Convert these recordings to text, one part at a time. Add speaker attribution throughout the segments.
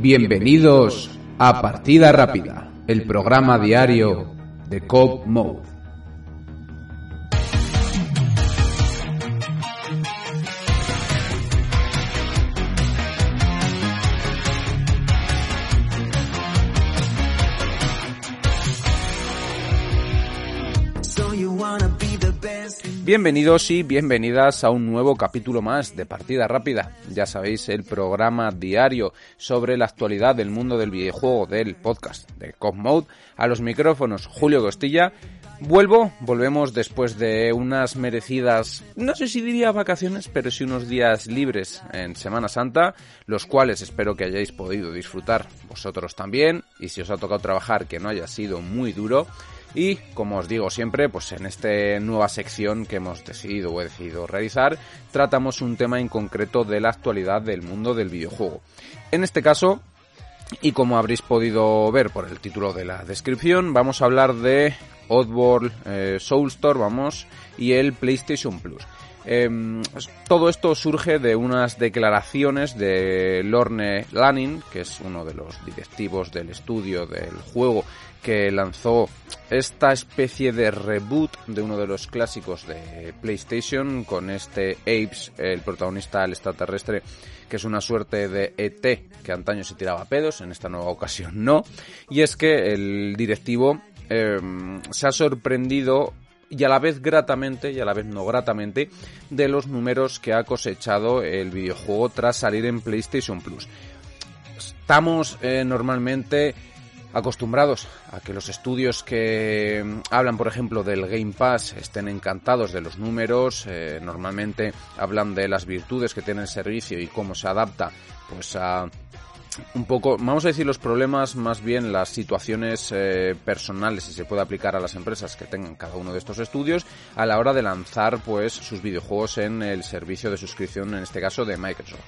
Speaker 1: Bienvenidos a Partida Rápida, el programa diario de Cop Mode. Bienvenidos y bienvenidas a un nuevo capítulo más de Partida Rápida. Ya sabéis, el programa diario sobre la actualidad del mundo del videojuego del podcast de Cop Mode. A los micrófonos, Julio Costilla. Vuelvo, volvemos después de unas merecidas, no sé si diría vacaciones, pero sí unos días libres en Semana Santa, los cuales espero que hayáis podido disfrutar vosotros también, y si os ha tocado trabajar que no haya sido muy duro. Y como os digo siempre, pues en esta nueva sección que hemos decidido o he decidido realizar, tratamos un tema en concreto de la actualidad del mundo del videojuego. En este caso, y como habréis podido ver por el título de la descripción, vamos a hablar de Oddworld eh, Soulstore, vamos, y el PlayStation Plus. Em, todo esto surge de unas declaraciones de Lorne Lanning, que es uno de los directivos del estudio del juego que lanzó esta especie de reboot de uno de los clásicos de PlayStation con este Apes, el protagonista el extraterrestre, que es una suerte de ET que antaño se tiraba pedos, en esta nueva ocasión no. Y es que el directivo em, se ha sorprendido y a la vez gratamente y a la vez no gratamente de los números que ha cosechado el videojuego tras salir en PlayStation Plus. Estamos eh, normalmente acostumbrados a que los estudios que mm, hablan, por ejemplo, del Game Pass estén encantados de los números, eh, normalmente hablan de las virtudes que tiene el servicio y cómo se adapta pues a un poco, vamos a decir los problemas, más bien las situaciones eh, personales, si se puede aplicar a las empresas que tengan cada uno de estos estudios a la hora de lanzar pues sus videojuegos en el servicio de suscripción, en este caso de Microsoft.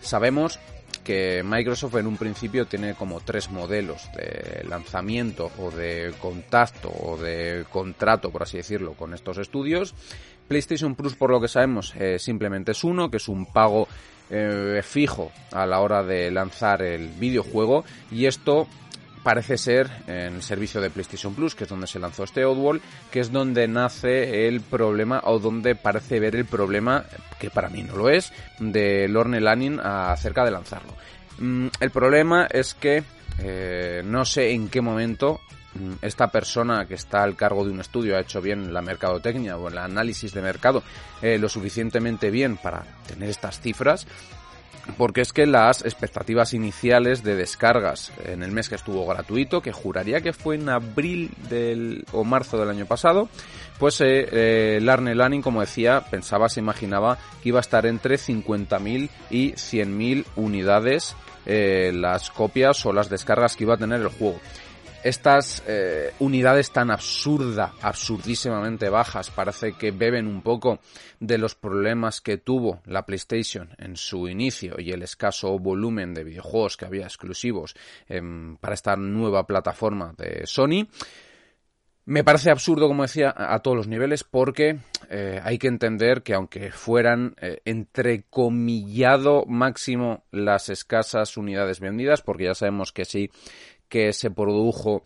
Speaker 1: Sabemos que Microsoft en un principio tiene como tres modelos de lanzamiento o de contacto o de contrato, por así decirlo, con estos estudios. PlayStation Plus, por lo que sabemos, eh, simplemente es uno, que es un pago eh, fijo a la hora de lanzar el videojuego y esto parece ser en el servicio de PlayStation Plus, que es donde se lanzó este Oddworld, que es donde nace el problema o donde parece ver el problema, que para mí no lo es, de Lorne Lanning acerca de lanzarlo. Mm, el problema es que eh, no sé en qué momento esta persona que está al cargo de un estudio ha hecho bien la mercadotecnia o el análisis de mercado eh, lo suficientemente bien para tener estas cifras porque es que las expectativas iniciales de descargas en el mes que estuvo gratuito, que juraría que fue en abril del, o marzo del año pasado, pues eh, eh Larne Lanning, como decía, pensaba, se imaginaba que iba a estar entre 50.000 y 100.000 unidades eh, las copias o las descargas que iba a tener el juego estas eh, unidades tan absurda, absurdísimamente bajas, parece que beben un poco de los problemas que tuvo la PlayStation en su inicio y el escaso volumen de videojuegos que había exclusivos em, para esta nueva plataforma de Sony. Me parece absurdo, como decía, a todos los niveles, porque eh, hay que entender que aunque fueran eh, entrecomillado máximo las escasas unidades vendidas, porque ya sabemos que sí que se produjo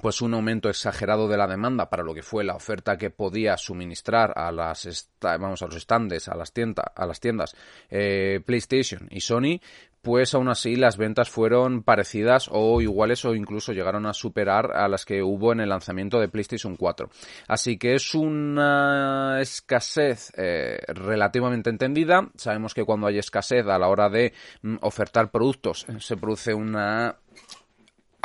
Speaker 1: pues un aumento exagerado de la demanda para lo que fue la oferta que podía suministrar a las vamos a los stands a las tiendas a las tiendas eh, PlayStation y Sony pues aún así las ventas fueron parecidas o iguales o incluso llegaron a superar a las que hubo en el lanzamiento de PlayStation 4 así que es una escasez eh, relativamente entendida. Sabemos que cuando hay escasez a la hora de mm, ofertar productos se produce una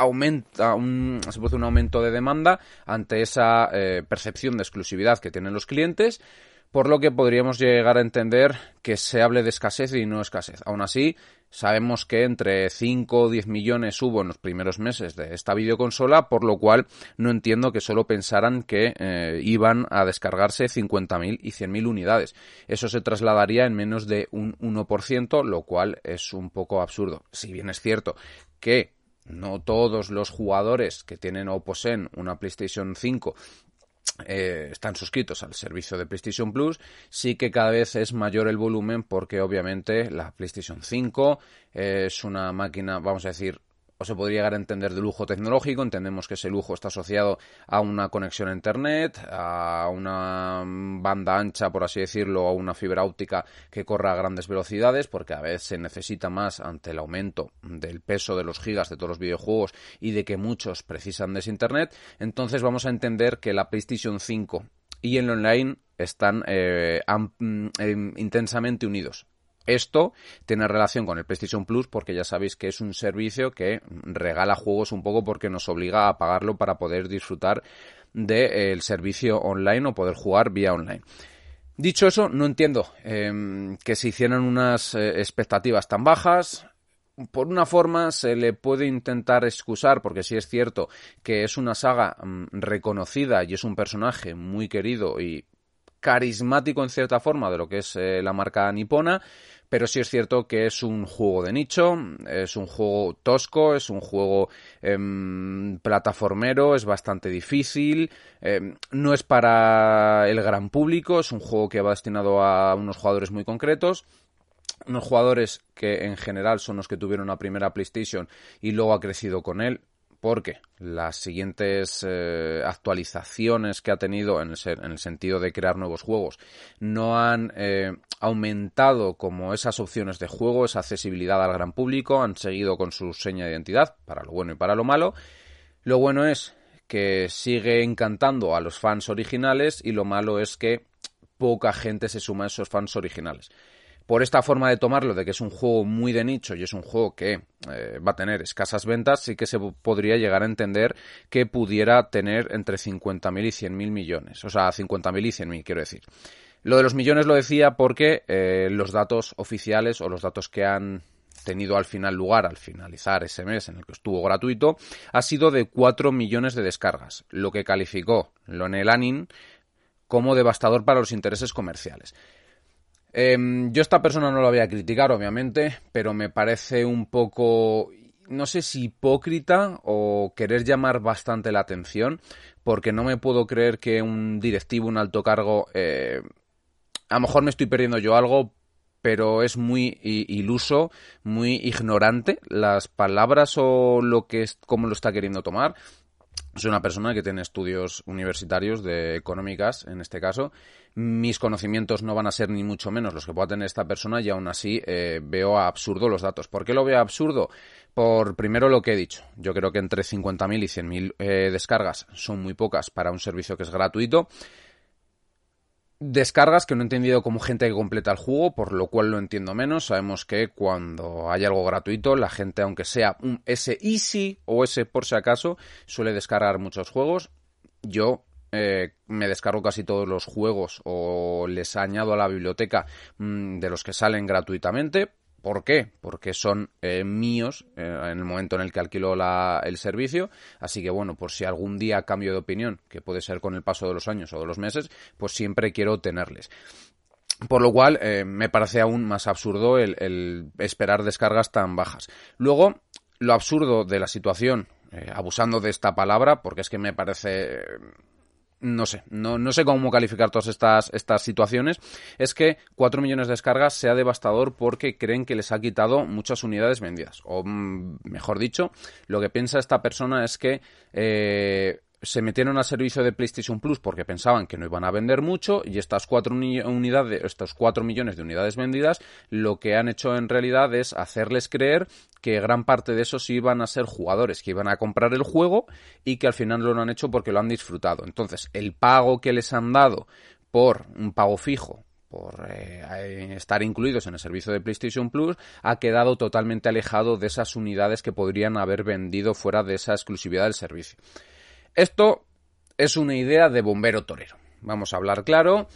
Speaker 1: aumenta un, produce un aumento de demanda ante esa eh, percepción de exclusividad que tienen los clientes, por lo que podríamos llegar a entender que se hable de escasez y no escasez. Aún así, sabemos que entre 5 o 10 millones hubo en los primeros meses de esta videoconsola, por lo cual no entiendo que solo pensaran que eh, iban a descargarse 50.000 y 100.000 unidades. Eso se trasladaría en menos de un 1%, lo cual es un poco absurdo. Si bien es cierto que no todos los jugadores que tienen o poseen una PlayStation 5 eh, están suscritos al servicio de PlayStation Plus, sí que cada vez es mayor el volumen porque obviamente la PlayStation 5 es una máquina, vamos a decir, o se podría llegar a entender de lujo tecnológico. Entendemos que ese lujo está asociado a una conexión a Internet, a una banda ancha, por así decirlo, a una fibra óptica que corra a grandes velocidades, porque a veces se necesita más ante el aumento del peso de los gigas de todos los videojuegos y de que muchos precisan de ese Internet. Entonces vamos a entender que la PlayStation 5 y el online están eh, mm, eh, intensamente unidos. Esto tiene relación con el PlayStation Plus porque ya sabéis que es un servicio que regala juegos un poco porque nos obliga a pagarlo para poder disfrutar del servicio online o poder jugar vía online. Dicho eso, no entiendo em, que se hicieran unas eh, expectativas tan bajas. Por una forma se le puede intentar excusar, porque sí es cierto que es una saga mm, reconocida y es un personaje muy querido y carismático en cierta forma de lo que es eh, la marca nipona, pero sí es cierto que es un juego de nicho, es un juego tosco, es un juego em, plataformero, es bastante difícil, em, no es para el gran público, es un juego que va destinado a unos jugadores muy concretos unos jugadores que en general son los que tuvieron la primera PlayStation y luego ha crecido con él porque las siguientes eh, actualizaciones que ha tenido en el, sentido de crear nuevos juegos no han eh, aumentado como esas opciones de juego, esa accesibilidad al gran público, han seguido con su seña de identidad, para lo bueno y para lo malo. Lo bueno es que sigue encantando a los fans originales y lo malo es que poca gente se suma a esos fans originales por esta forma de tomarlo, de que es un juego muy de nicho y es un juego que eh, va a tener escasas ventas, sí que se podría llegar a entender que pudiera tener entre 50.000 y 100.000 millones. O sea, 50.000 y 100.000, quiero decir. Lo de los millones lo decía porque eh, los datos oficiales o los datos que han tenido al final lugar al finalizar ese mes en el que estuvo gratuito ha sido de 4 millones de descargas, lo que calificó Lonel Anin como devastador para los intereses comerciales. Em, yo esta persona no la voy a criticar, obviamente, pero me parece un poco, no sé si hipócrita o querer llamar bastante la atención, porque no me puedo creer que un directivo, un alto cargo, eh, a lo mejor me estoy perdiendo yo algo, pero es muy iluso, muy ignorante las palabras o lo que es, cómo lo está queriendo tomar. Soy una persona que tiene estudios universitarios de económicas, en este caso. Mis conocimientos no van a ser ni mucho menos los que pueda tener esta persona y aún así eh, veo absurdo los datos. ¿Por qué lo veo absurdo? Por primero lo que he dicho. Yo creo que entre 50.000 y 100.000 eh, descargas son muy pocas para un servicio que es gratuito descargas que no he entendido como gente que completa el juego, por lo cual lo entiendo menos. Sabemos que cuando hay algo gratuito, la gente, aunque sea un S easy o S por si acaso, suele descargar muchos juegos. Yo eh, me descargo casi todos los juegos o les añado a la biblioteca mm, de los que salen gratuitamente ¿Por qué? Porque son eh, míos eh, en el momento en el que alquilo el servicio. Así que bueno, por si algún día cambio de opinión, que puede ser con el paso de los años o de los meses, pues siempre quiero tenerles. Por lo cual eh, me parece aún más absurdo el, esperar descargas tan bajas. Luego, lo absurdo de la situación, abusando de esta palabra, porque es que me parece no sé, no, no, sé cómo calificar todas estas, estas situaciones, es que 4 millones de descargas sea devastador porque creen que les ha quitado muchas unidades vendidas. O mm, mejor dicho, lo que piensa esta persona es que eh, se metieron al servicio de PlayStation Plus porque pensaban que no iban a vender mucho y estas cuatro unidades, estos cuatro millones de unidades vendidas, lo que han hecho en realidad es hacerles creer que gran parte de esos iban a ser jugadores que iban a comprar el juego y que al final lo han hecho porque lo han disfrutado. Entonces, el pago que les han dado por un pago fijo por eh, estar incluidos en el servicio de PlayStation Plus, ha quedado totalmente alejado de esas unidades que podrían haber vendido fuera de esa exclusividad del servicio. Esto es una idea de bombero torero. Vamos a hablar claro.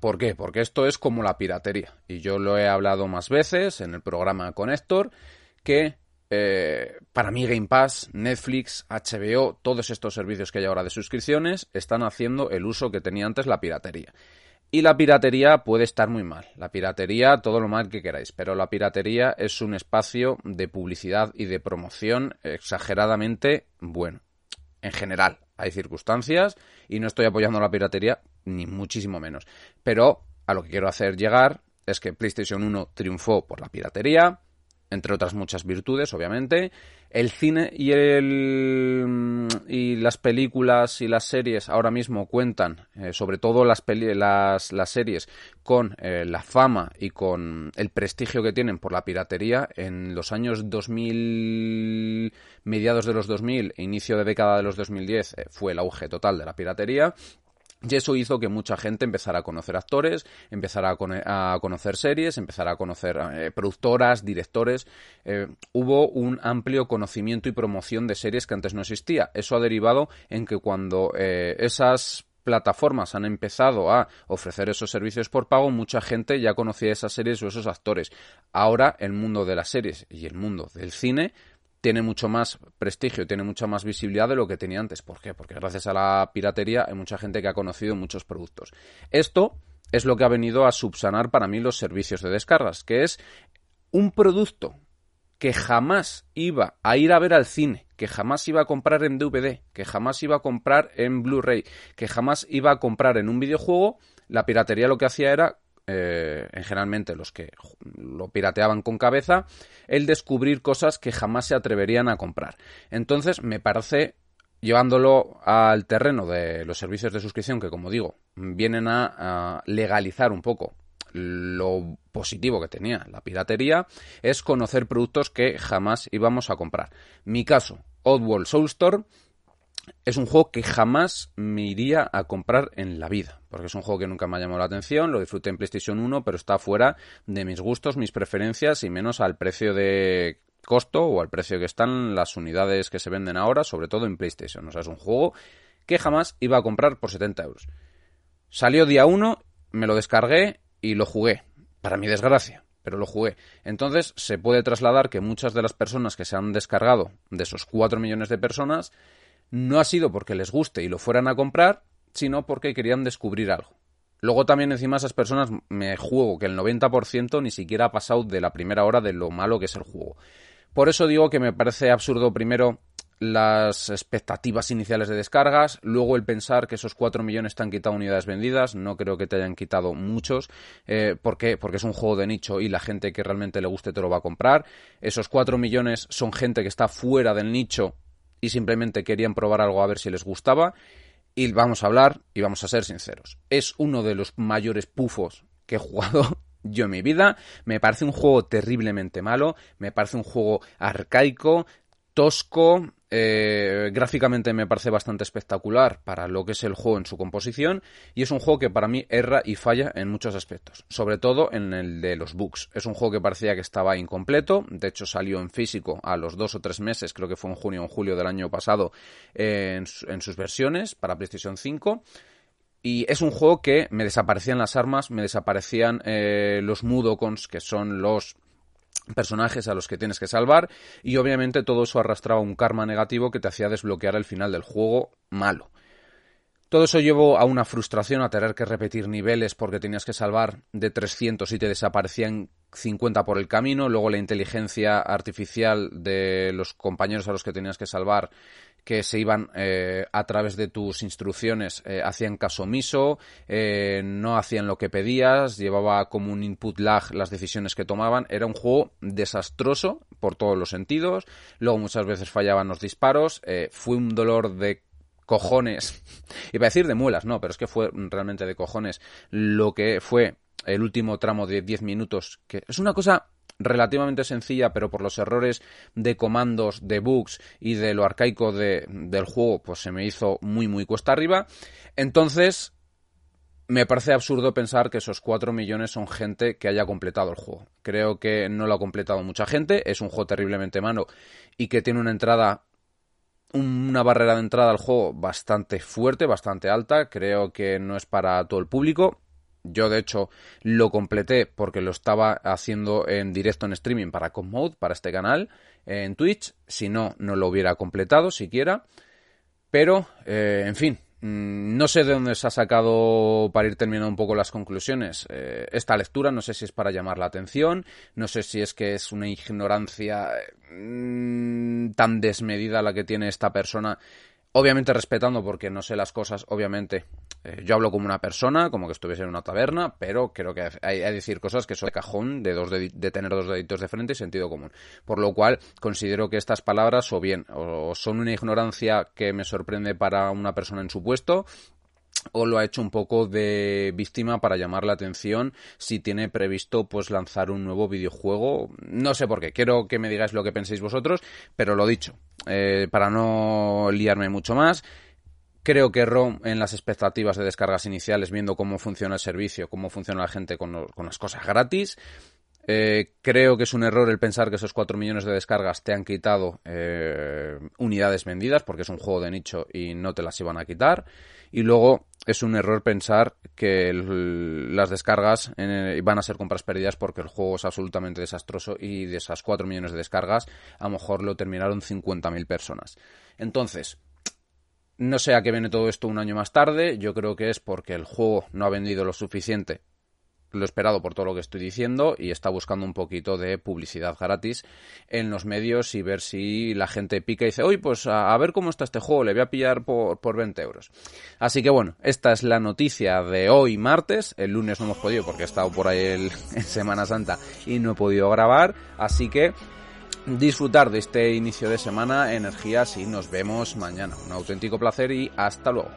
Speaker 1: ¿Por qué? Porque esto es como la piratería. Y yo lo he hablado más veces en el programa con Héctor, que eh, para mí Game Pass, Netflix, HBO, todos estos servicios que hay ahora de suscripciones están haciendo el uso que tenía antes la piratería. Y la piratería puede estar muy mal. La piratería, todo lo mal que queráis, pero la piratería es un espacio de publicidad y de promoción exageradamente bueno en general. hay circunstancias y no estoy apoyando la piratería, ni muchísimo menos. Pero a lo que quiero hacer llegar es que PlayStation 1 triunfó por la piratería, entre otras muchas virtudes, obviamente. El cine y, el, y las películas y las series ahora mismo cuentan, eh, sobre todo las, las, las series, con eh, la fama y con el prestigio que tienen por la piratería. En los años 2000, mediados de los 2000, inicio de década de los 2010, eh, fue el auge total de la piratería. Y eso hizo que mucha gente empezara a conocer actores, empezara a, conocer series, empezara a conocer eh, productoras, directores. Eh, hubo un amplio conocimiento y promoción de series que antes no existía. Eso ha derivado en que cuando eh, esas plataformas han empezado a ofrecer esos servicios por pago, mucha gente ya conocía esas series o esos actores. Ahora el mundo de las series y el mundo del cine tiene mucho más prestigio, tiene mucha más visibilidad de lo que tenía antes. ¿Por qué? Porque gracias a la piratería hay mucha gente que ha conocido muchos productos. Esto es lo que ha venido a subsanar para mí los servicios de descargas, que es un producto que jamás iba a ir a ver al cine, que jamás iba a comprar en DVD, que jamás iba a comprar en Blu-ray, que jamás iba a comprar en un videojuego, la piratería lo que hacía era eh, en generalmente los que lo pirateaban con cabeza, el descubrir cosas que jamás se atreverían a comprar. Entonces, me parece, llevándolo al terreno de los servicios de suscripción, que como digo, vienen a, legalizar un poco lo positivo que tenía la piratería, es conocer productos que jamás íbamos a comprar. Mi caso, Oddworld Soulstorm, es un juego que jamás me iría a comprar en la vida, porque es un juego que nunca me ha llamado la atención, lo disfruté en PlayStation 1, pero está fuera de mis gustos, mis preferencias y menos al precio de costo o al precio que están las unidades que se venden ahora, sobre todo en PlayStation. O sea, es un juego que jamás iba a comprar por 70 euros. Salió día 1, me lo descargué y lo jugué, para mi desgracia pero lo jugué. Entonces se puede trasladar que muchas de las personas que se han descargado, de esos 4 millones de personas, no ha sido porque les guste y lo fueran a comprar, sino porque querían descubrir algo. Luego también encima esas personas me juego que el 90% ni siquiera ha pasado de la primera hora de lo malo que es el juego. Por eso digo que me parece absurdo primero las expectativas iniciales de descargas, luego el pensar que esos 4 millones te han quitado unidades vendidas, no creo que te hayan quitado muchos, eh, ¿por qué? Porque es un juego de nicho y la gente que realmente le guste te lo va a comprar, esos 4 millones son gente que está fuera del nicho simplemente querían probar algo a ver si les gustaba. Y vamos a hablar y vamos a ser sinceros. Es uno de los mayores pufos que he jugado yo en mi vida. Me parece un juego terriblemente malo. Me parece un juego arcaico, tosco, eh, gráficamente me parece bastante espectacular para lo que es el juego en su composición y es un juego que para mí erra y falla en muchos aspectos, sobre todo en el de los bugs. Es un juego que parecía que estaba incompleto, de hecho salió en físico a los dos o tres meses, creo que fue en junio o en julio del año pasado, en, sus versiones para PlayStation 5. Y es un juego que me desaparecían las armas, me desaparecían eh, los Mudokons, que son los personajes a los que tienes que salvar y obviamente todo eso arrastraba un karma negativo que te hacía desbloquear el final del juego malo. Todo eso llevó a una frustración, a tener que repetir niveles porque tenías que salvar de 300 y te desaparecían 50 por el camino. Luego la inteligencia artificial de los compañeros a los que tenías que salvar que se iban eh, a través de tus instrucciones, eh, hacían caso omiso, eh, no hacían lo que pedías, llevaba como un input lag las decisiones que tomaban. Era un juego desastroso por todos los sentidos. Luego muchas veces fallaban los disparos. fue un dolor de cojones. Iba a decir de muelas, no, pero es que fue realmente de cojones lo que fue el último tramo de 10 minutos, que es una cosa relativamente sencilla, pero por los errores de comandos, de bugs y de lo arcaico de, del juego, pues se me hizo muy, muy cuesta arriba. Entonces, me parece absurdo pensar que esos 4 millones son gente que haya completado el juego. Creo que no lo ha completado mucha gente, es un juego terriblemente malo y que tiene una entrada una barrera de entrada al juego bastante fuerte, bastante alta. Creo que no es para todo el público. Yo, de hecho, lo completé porque lo estaba haciendo en directo en streaming para Commode, para este canal, en Twitch. Si no, no lo hubiera completado siquiera. Pero, eh, en fin, mm, no sé de dónde se ha sacado, para ir terminando un poco las conclusiones, eh, esta lectura. No sé si es para llamar la atención, no sé si es que es una ignorancia mm, tan desmedida la que tiene esta persona Obviamente respetando porque no sé las cosas, obviamente eh, yo hablo como una persona, como que estuviese en una taberna, pero creo que hay, que decir cosas que son de cajón, de, dos de, tener dos deditos de frente y sentido común. Por lo cual considero que estas palabras o bien o son una ignorancia que me sorprende para una persona en su puesto, o lo ha hecho un poco de víctima para llamar la atención si tiene previsto pues lanzar un nuevo videojuego no sé por qué quiero que me digáis lo que penséis vosotros pero lo dicho eh, para no liarme mucho más Creo que ROM en las expectativas de descargas iniciales, viendo cómo funciona el servicio, cómo funciona la gente con, las cosas gratis, eh, creo que es un error el pensar que esos 4 millones de descargas te han quitado eh, unidades vendidas, porque es un juego de nicho y no te las iban a quitar. Y luego es un error pensar que las descargas van a ser compras perdidas porque el juego es absolutamente desastroso y de esas 4 millones de descargas a lo mejor lo terminaron 50.000 personas. Entonces, no sé a qué viene todo esto un año más tarde, yo creo que es porque el juego no ha vendido lo suficiente lo esperado por todo lo que estoy diciendo y está buscando un poquito de publicidad gratis en los medios y ver si la gente pica y dice, oye, pues a, ver cómo está este juego, le voy a pillar por, por 20 euros. Así que bueno, esta es la noticia de hoy martes, el lunes no hemos podido porque he estado por ahí en Semana Santa y no he podido grabar, así que disfrutar de este inicio de semana, energías y nos vemos mañana. Un auténtico placer y hasta luego.